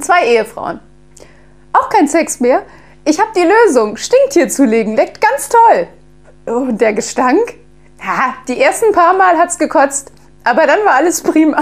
Zwei Ehefrauen. Auch kein Sex mehr? Ich habe die Lösung. Stinktier zulegen. Leckt ganz toll. Oh, der Gestank? Ha, die ersten paar Mal hat's gekotzt. Aber dann war alles prima.